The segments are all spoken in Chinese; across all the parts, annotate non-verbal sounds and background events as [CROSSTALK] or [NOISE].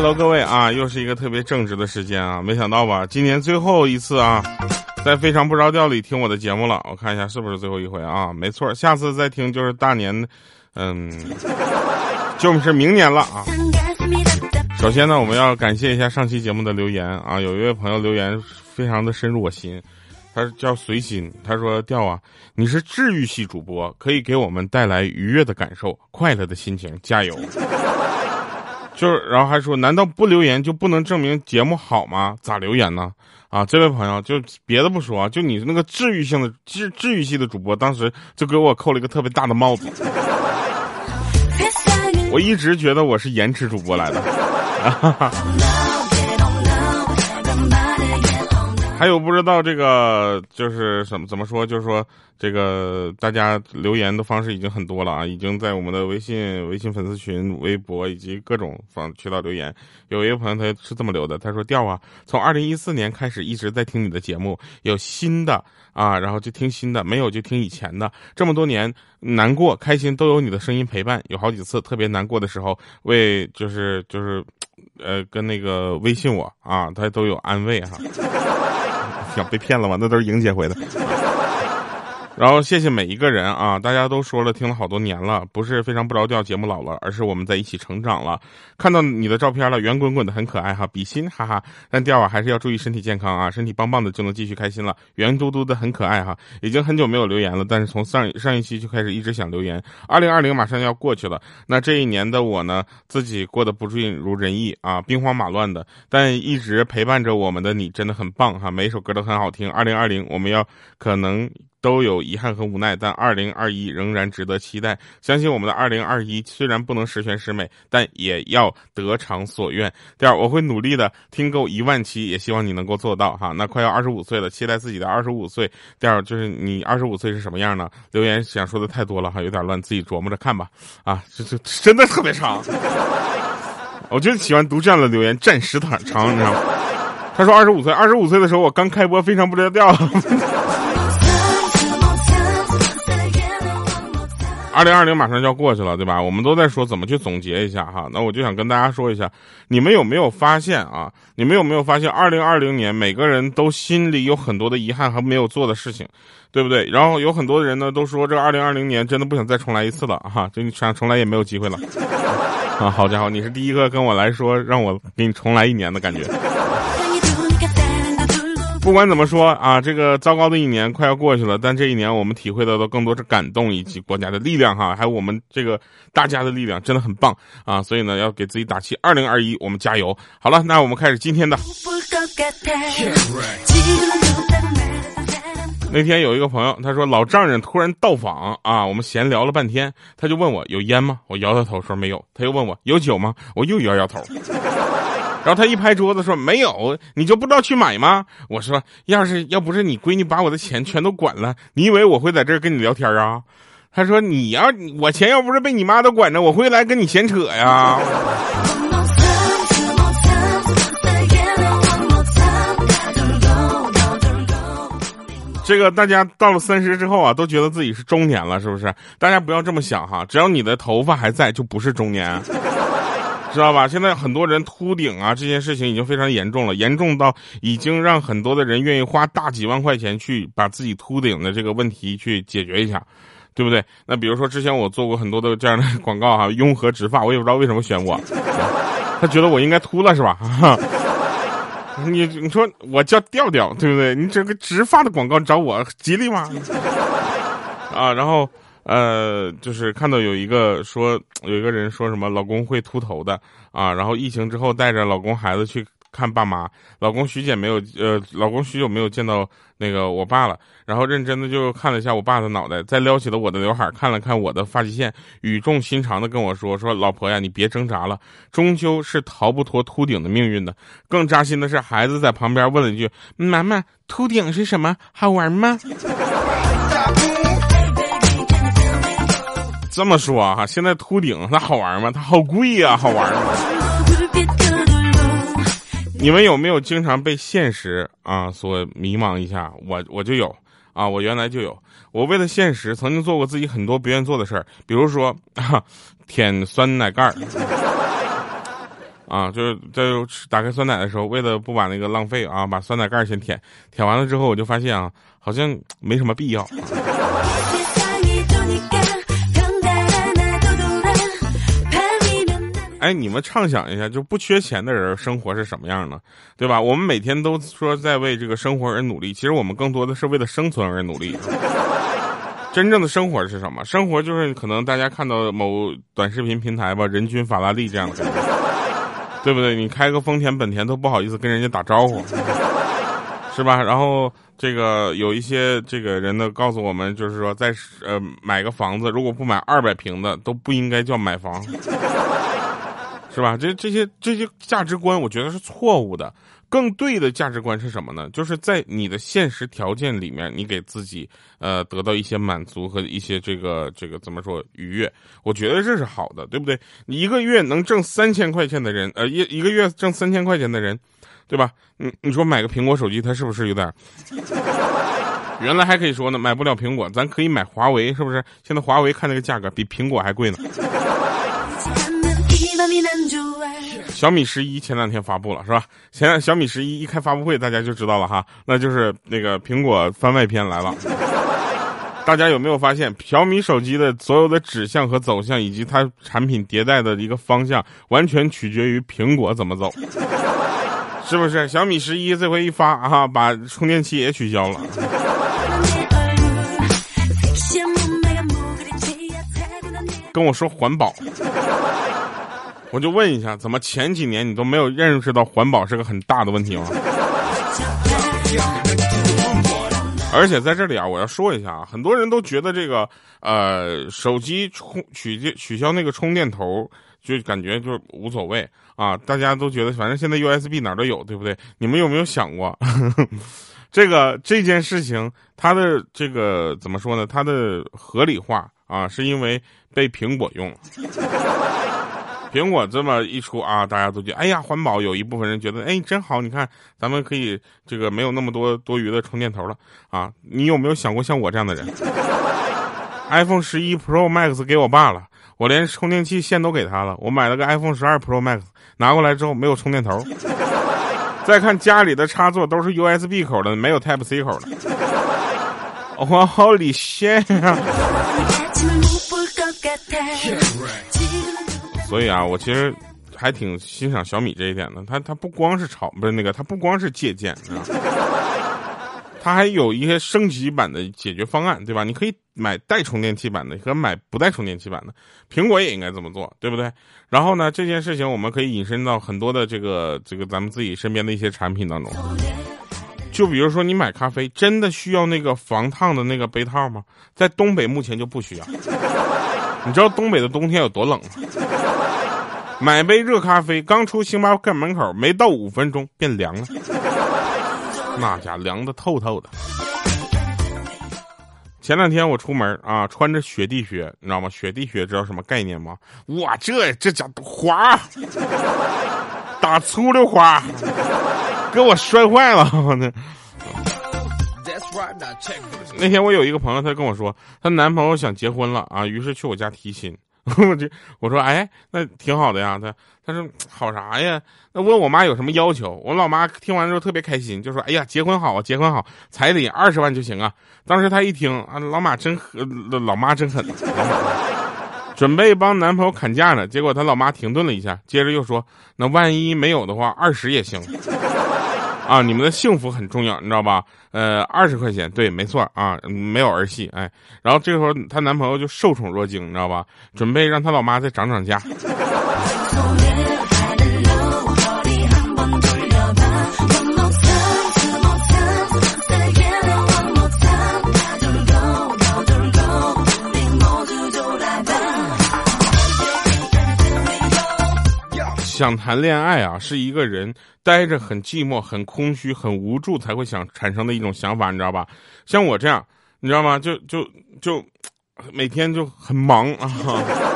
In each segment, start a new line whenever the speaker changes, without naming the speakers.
喽各位啊，又是一个特别正直的时间啊！没想到吧，今年最后一次啊，在非常不着调里听我的节目了。我看一下是不是最后一回啊？没错，下次再听就是大年，嗯，就是明年了啊。首先呢，我们要感谢一下上期节目的留言啊，有一位朋友留言非常的深入我心，他叫随心，他说：“调啊，你是治愈系主播，可以给我们带来愉悦的感受、快乐的心情，加油。”就是，然后还说，难道不留言就不能证明节目好吗？咋留言呢？啊，这位朋友，就别的不说，就你那个治愈性的治治愈系的主播，当时就给我扣了一个特别大的帽子。[LAUGHS] 我一直觉得我是延迟主播来的。[LAUGHS] 还有不知道这个就是怎么怎么说，就是说这个大家留言的方式已经很多了啊，已经在我们的微信、微信粉丝群、微博以及各种方渠道留言。有一个朋友他是这么留的，他说：“调啊，从二零一四年开始一直在听你的节目，有新的啊，然后就听新的，没有就听以前的。这么多年，难过、开心都有你的声音陪伴。有好几次特别难过的时候，为就是就是，呃，跟那个微信我啊，他都有安慰哈。”想被骗了吗？那都是莹姐回的。然后谢谢每一个人啊！大家都说了，听了好多年了，不是非常不着调，节目老了，而是我们在一起成长了。看到你的照片了，圆滚滚的很可爱哈，比心哈哈。但第二啊，还是要注意身体健康啊，身体棒棒的就能继续开心了。圆嘟嘟的很可爱哈，已经很久没有留言了，但是从上上一期就开始一直想留言。二零二零马上要过去了，那这一年的我呢，自己过得不尽如人意啊，兵荒马乱的，但一直陪伴着我们的你真的很棒哈，每一首歌都很好听。二零二零我们要可能。都有遗憾和无奈，但二零二一仍然值得期待。相信我们的二零二一虽然不能十全十美，但也要得偿所愿。第二，我会努力的听够一万期，也希望你能够做到哈。那快要二十五岁了，期待自己的二十五岁。第二，就是你二十五岁是什么样呢？留言想说的太多了哈，有点乱，自己琢磨着看吧。啊，这这真的特别长。[LAUGHS] 我就喜欢读这样的留言，占时长长，你知道吗？他说二十五岁，二十五岁的时候我刚开播，非常不着调。[LAUGHS] 二零二零马上就要过去了，对吧？我们都在说怎么去总结一下哈。那我就想跟大家说一下，你们有没有发现啊？你们有没有发现，二零二零年每个人都心里有很多的遗憾和没有做的事情，对不对？然后有很多人呢都说，这二零二零年真的不想再重来一次了哈，就你想重来也没有机会了 [LAUGHS] 啊！好家伙，你是第一个跟我来说让我给你重来一年的感觉。不管怎么说啊，这个糟糕的一年快要过去了，但这一年我们体会到的更多是感动以及国家的力量哈，还有我们这个大家的力量，真的很棒啊！所以呢，要给自己打气，二零二一我们加油！好了，那我们开始今天的。那天有一个朋友，他说老丈人突然到访啊，我们闲聊了半天，他就问我有烟吗？我摇摇头说没有。他又问我有酒吗？我又摇摇头。然后他一拍桌子说：“没有，你就不知道去买吗？”我说：“要是要不是你闺女把我的钱全都管了，你以为我会在这儿跟你聊天啊？”他说：“你要我钱要不是被你妈都管着，我会来跟你闲扯呀。”这个大家到了三十之后啊，都觉得自己是中年了，是不是？大家不要这么想哈，只要你的头发还在，就不是中年。知道吧？现在很多人秃顶啊，这件事情已经非常严重了，严重到已经让很多的人愿意花大几万块钱去把自己秃顶的这个问题去解决一下，对不对？[LAUGHS] 那比如说之前我做过很多的这样的广告哈，雍和植发，我也不知道为什么选我，他觉得我应该秃了是吧？你 [LAUGHS] 你说我叫调调，对不对？你这个植发的广告找我吉利吗？[LAUGHS] 啊，然后。呃，就是看到有一个说，有一个人说什么老公会秃头的啊，然后疫情之后带着老公孩子去看爸妈，老公许久没有呃，老公许久没有见到那个我爸了，然后认真的就看了一下我爸的脑袋，再撩起了我的刘海，看了看我的发际线，语重心长的跟我说说老婆呀，你别挣扎了，终究是逃不脱秃顶的命运的。更扎心的是，孩子在旁边问了一句：“妈妈，秃顶是什么？好玩吗？”这么说哈，现在秃顶它好玩吗？它好贵呀，好玩吗？你们有没有经常被现实啊所迷茫一下？我我就有啊，我原来就有。我为了现实，曾经做过自己很多不愿做的事儿，比如说舔酸奶盖儿。啊，就是在打开酸奶的时候，为了不把那个浪费啊，把酸奶盖儿先舔，舔完了之后，我就发现啊，好像没什么必要。哎，你们畅想一下，就不缺钱的人生活是什么样的，对吧？我们每天都说在为这个生活而努力，其实我们更多的是为了生存而努力。真正的生活是什么？生活就是可能大家看到某短视频平台吧，人均法拉利这样的，对不对？你开个丰田、本田都不好意思跟人家打招呼，是吧？然后这个有一些这个人呢，告诉我们，就是说在呃买个房子，如果不买二百平的，都不应该叫买房。是吧？这这些这些价值观，我觉得是错误的。更对的价值观是什么呢？就是在你的现实条件里面，你给自己呃得到一些满足和一些这个这个怎么说愉悦？我觉得这是好的，对不对？你一个月能挣三千块钱的人，呃一一个月挣三千块钱的人，对吧？你你说买个苹果手机，他是不是有点？[LAUGHS] 原来还可以说呢，买不了苹果，咱可以买华为，是不是？现在华为看那个价格比苹果还贵呢。小米十一前两天发布了，是吧？前小米十一一开发布会，大家就知道了哈，那就是那个苹果番外篇来了。[LAUGHS] 大家有没有发现，小米手机的所有的指向和走向，以及它产品迭代的一个方向，完全取决于苹果怎么走，[LAUGHS] 是不是？小米十一这回一发啊，把充电器也取消了。[LAUGHS] 跟我说环保。我就问一下，怎么前几年你都没有认识到环保是个很大的问题吗？而且在这里啊，我要说一下啊，很多人都觉得这个呃手机充取取消那个充电头，就感觉就无所谓啊。大家都觉得反正现在 USB 哪都有，对不对？你们有没有想过，[LAUGHS] 这个这件事情它的这个怎么说呢？它的合理化啊，是因为被苹果用了。[LAUGHS] 苹果这么一出啊，大家都觉得哎呀环保。有一部分人觉得哎真好，你看咱们可以这个没有那么多多余的充电头了啊。你有没有想过像我这样的人？[LAUGHS] iPhone 十一 Pro Max 给我爸了，我连充电器线都给他了。我买了个 iPhone 十二 Pro Max，拿过来之后没有充电头。[LAUGHS] 再看家里的插座都是 USB 口的，没有 Type C 口的。我好理线啊！所以啊，我其实还挺欣赏小米这一点的。它它不光是炒，不是那个，它不光是借鉴，它还有一些升级版的解决方案，对吧？你可以买带充电器版的和买不带充电器版的。苹果也应该这么做，对不对？然后呢，这件事情我们可以引申到很多的这个这个咱们自己身边的一些产品当中。就比如说，你买咖啡真的需要那个防烫的那个杯套吗？在东北目前就不需要。你知道东北的冬天有多冷吗？买杯热咖啡，刚出星巴克门口，没到五分钟变凉了，[LAUGHS] 那家凉的透透的。前两天我出门啊，穿着雪地靴，你知道吗？雪地靴知道什么概念吗？哇，这这家滑，[LAUGHS] 打粗溜滑，给我摔坏了。那天我有一个朋友，他跟我说，她男朋友想结婚了啊，于是去我家提亲。[LAUGHS] 我就我说，哎，那挺好的呀。他他说好啥呀？那问我妈有什么要求？我老妈听完之后特别开心，就说，哎呀，结婚好啊，结婚好，彩礼二十万就行啊。当时她一听啊，老马真狠，老妈真狠，准备帮男朋友砍价呢。结果他老妈停顿了一下，接着又说，那万一没有的话，二十也行。啊，你们的幸福很重要，你知道吧？呃，二十块钱，对，没错啊，没有儿戏，哎。然后这个时候，她男朋友就受宠若惊，你知道吧？准备让她老妈再涨涨价。[LAUGHS] 想谈恋爱啊，是一个人待着很寂寞、很空虚、很无助才会想产生的一种想法，你知道吧？像我这样，你知道吗？就就就每天就很忙啊。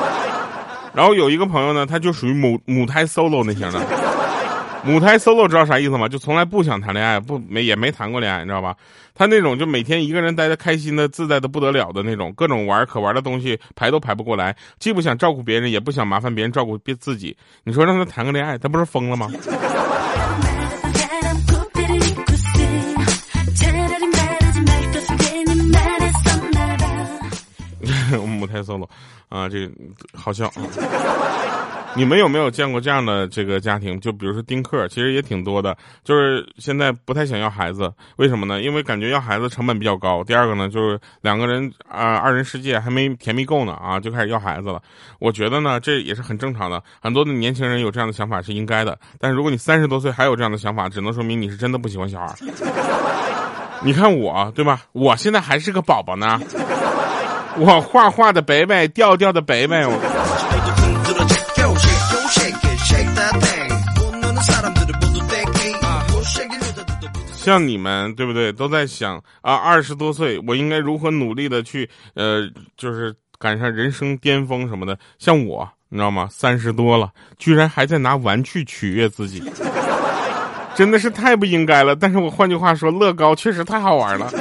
[LAUGHS] 然后有一个朋友呢，他就属于母母胎 solo 那型的，母胎 solo 知道啥意思吗？就从来不想谈恋爱，不没也没谈过恋爱，你知道吧？他那种就每天一个人待的开心的自在的不得了的那种，各种玩可玩的东西排都排不过来，既不想照顾别人，也不想麻烦别人照顾别自己。你说让他谈个恋爱，他不是疯了吗？开 solo 啊，这好笑。你们有没有见过这样的这个家庭？就比如说丁克，其实也挺多的。就是现在不太想要孩子，为什么呢？因为感觉要孩子成本比较高。第二个呢，就是两个人啊，二人世界还没甜蜜够呢啊，就开始要孩子了。我觉得呢，这也是很正常的。很多的年轻人有这样的想法是应该的。但是如果你三十多岁还有这样的想法，只能说明你是真的不喜欢小孩。你看我对吧？我现在还是个宝宝呢。我画画的北北，调调的北北。像你们对不对？都在想啊，二十多岁我应该如何努力的去呃，就是赶上人生巅峰什么的。像我，你知道吗？三十多了，居然还在拿玩具取悦自己，[LAUGHS] 真的是太不应该了。但是我换句话说，乐高确实太好玩了。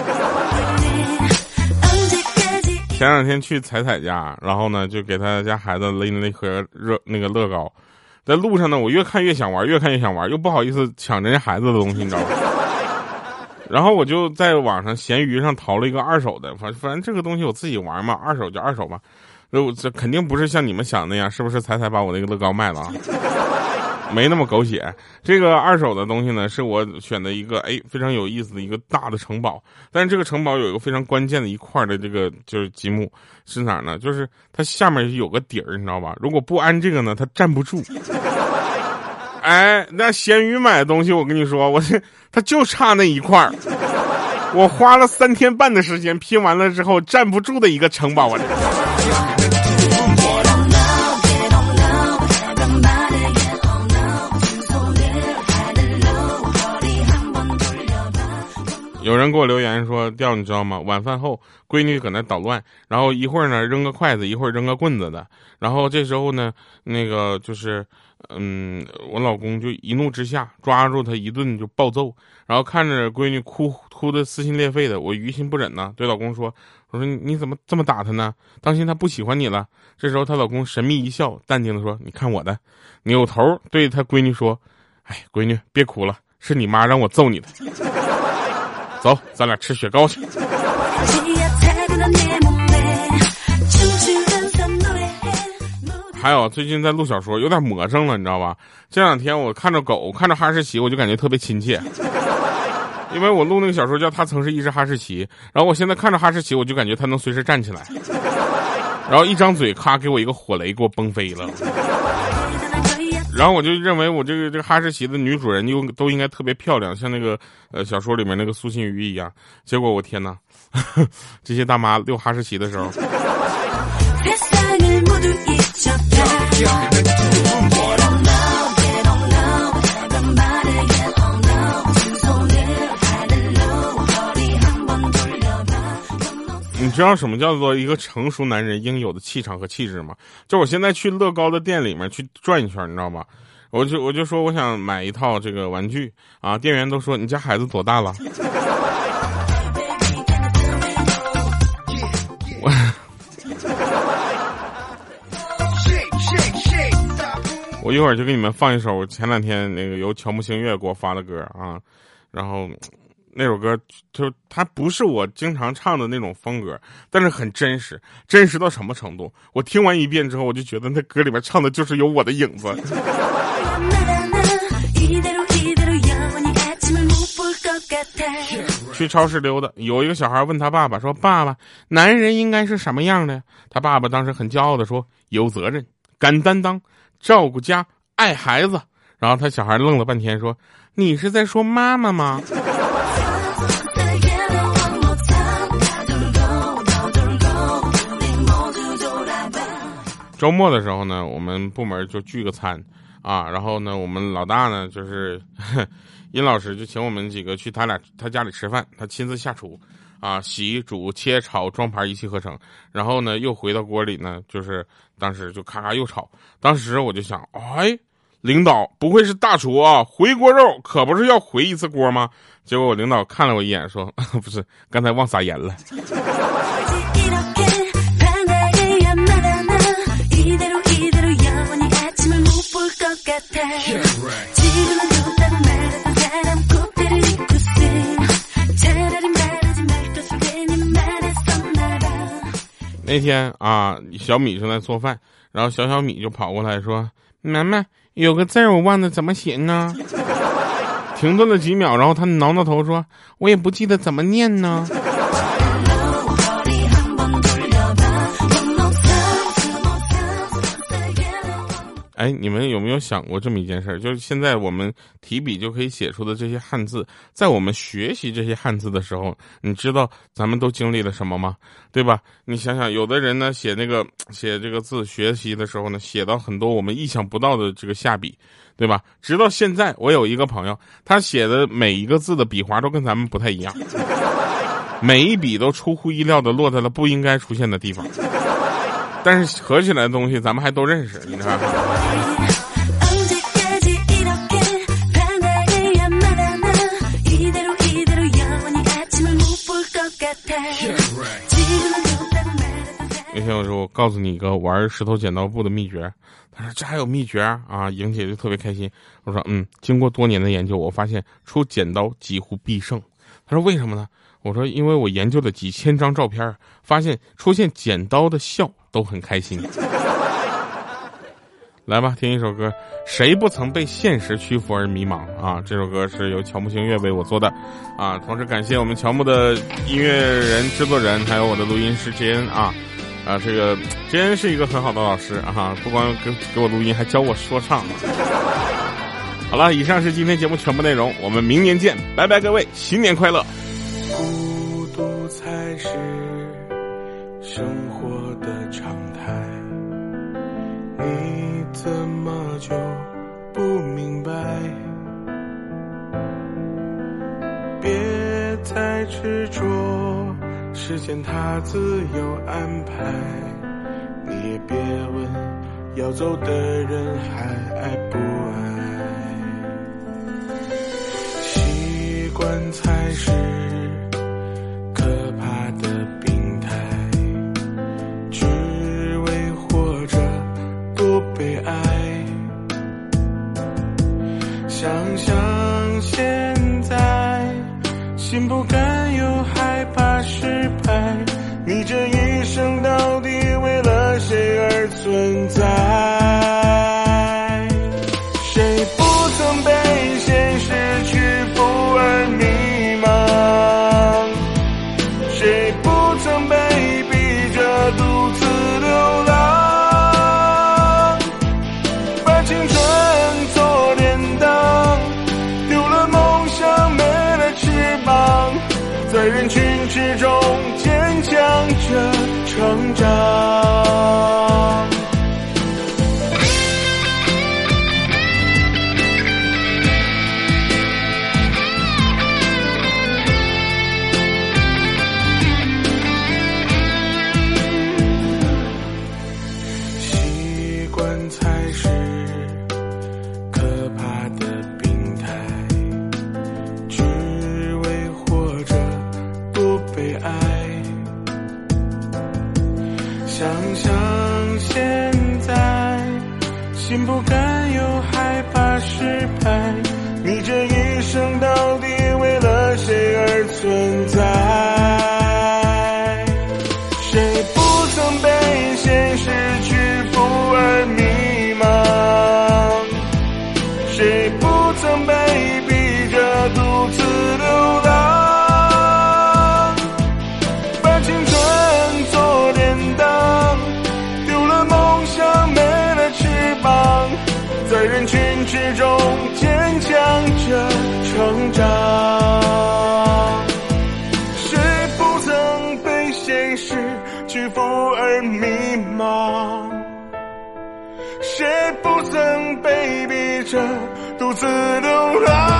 前两天去彩彩家，然后呢，就给他家孩子拎了一盒热那个乐高，在路上呢，我越看越想玩，越看越想玩，又不好意思抢人家孩子的东西，你知道吗？[LAUGHS] 然后我就在网上闲鱼上淘了一个二手的，反反正这个东西我自己玩嘛，二手就二手吧。这这肯定不是像你们想那样，是不是？彩彩把我那个乐高卖了？没那么狗血。这个二手的东西呢，是我选的一个哎非常有意思的一个大的城堡。但是这个城堡有一个非常关键的一块的这个就是积木是哪呢？就是它下面有个底儿，你知道吧？如果不安这个呢，它站不住。[LAUGHS] 哎，那咸鱼买的东西，我跟你说，我这 [LAUGHS] 它就差那一块儿，我花了三天半的时间拼完了之后，站不住的一个城堡啊！有人给我留言说：“调，你知道吗？晚饭后，闺女搁那捣乱，然后一会儿呢扔个筷子，一会儿扔个棍子的，然后这时候呢，那个就是。”嗯，我老公就一怒之下抓住她一顿就暴揍，然后看着闺女哭哭的撕心裂肺的，我于心不忍呐，对老公说：“我说你怎么这么打她呢？当心她不喜欢你了。”这时候她老公神秘一笑，淡定的说：“你看我的。”扭头对她闺女说：“哎，闺女别哭了，是你妈让我揍你的。走，咱俩吃雪糕去。”还有最近在录小说，有点魔怔了，你知道吧？这两天我看着狗，看着哈士奇，我就感觉特别亲切。因为我录那个小说叫《他曾是一只哈士奇》，然后我现在看着哈士奇，我就感觉它能随时站起来，然后一张嘴，咔给我一个火雷，给我崩飞了。然后我就认为我这个这个哈士奇的女主人又都应该特别漂亮，像那个呃小说里面那个苏心瑜一样。结果我天哪，[LAUGHS] 这些大妈遛哈士奇的时候。[LAUGHS] 知道什么叫做一个成熟男人应有的气场和气质吗？就我现在去乐高的店里面去转一圈，你知道吗？我就我就说我想买一套这个玩具啊，店员都说你家孩子多大了？[LAUGHS] 我一会儿就给你们放一首前两天那个由乔木星月给我发的歌啊，然后那首歌就它不是我经常唱的那种风格，但是很真实，真实到什么程度？我听完一遍之后，我就觉得那歌里面唱的就是有我的影子。[LAUGHS] 去超市溜达，有一个小孩问他爸爸说：“爸爸，男人应该是什么样的？”他爸爸当时很骄傲的说：“有责任，敢担当。”照顾家，爱孩子，然后他小孩愣了半天，说：“你是在说妈妈吗？”周末的时候呢，我们部门就聚个餐啊，然后呢，我们老大呢就是 [LAUGHS] 殷老师就请我们几个去他俩他家里吃饭，他亲自下厨。啊，洗、煮、切、炒、装盘一气呵成，然后呢，又回到锅里呢，就是当时就咔咔又炒。当时我就想，哎，领导不会是大厨啊？回锅肉可不是要回一次锅吗？结果我领导看了我一眼，说：“ [LAUGHS] 不是，刚才忘撒盐了。”那天啊，小米正在做饭，然后小小米就跑过来说：“妈妈，有个字儿我忘了怎么写呢？”停顿了几秒，然后他挠挠头说：“我也不记得怎么念呢。”哎，你们有没有想过这么一件事儿？就是现在我们提笔就可以写出的这些汉字，在我们学习这些汉字的时候，你知道咱们都经历了什么吗？对吧？你想想，有的人呢写那个写这个字，学习的时候呢，写到很多我们意想不到的这个下笔，对吧？直到现在，我有一个朋友，他写的每一个字的笔划都跟咱们不太一样，每一笔都出乎意料的落在了不应该出现的地方。但是合起来的东西，咱们还都认识，[LAUGHS] 你看。那天我说，我告诉你一个玩石头剪刀布的秘诀。他说这还有秘诀啊？莹姐就特别开心。我说嗯，经过多年的研究，我发现出剪刀几乎必胜。他说为什么呢？我说因为我研究了几千张照片，发现出现剪刀的笑。都很开心，来吧，听一首歌。谁不曾被现实屈服而迷茫啊？这首歌是由乔木星月为我做的啊。同时感谢我们乔木的音乐人、制作人，还有我的录音师杰恩啊啊，这个杰恩是一个很好的老师啊，不光给给我录音，还教我说唱。好了，以上是今天节目全部内容，我们明年见，拜拜，各位，新年快乐。才是生活。的常态，你怎么就不明白？别再执着，时间它自有安排。你也别问要走的人还爱，心不甘谁不曾被逼着独自流浪？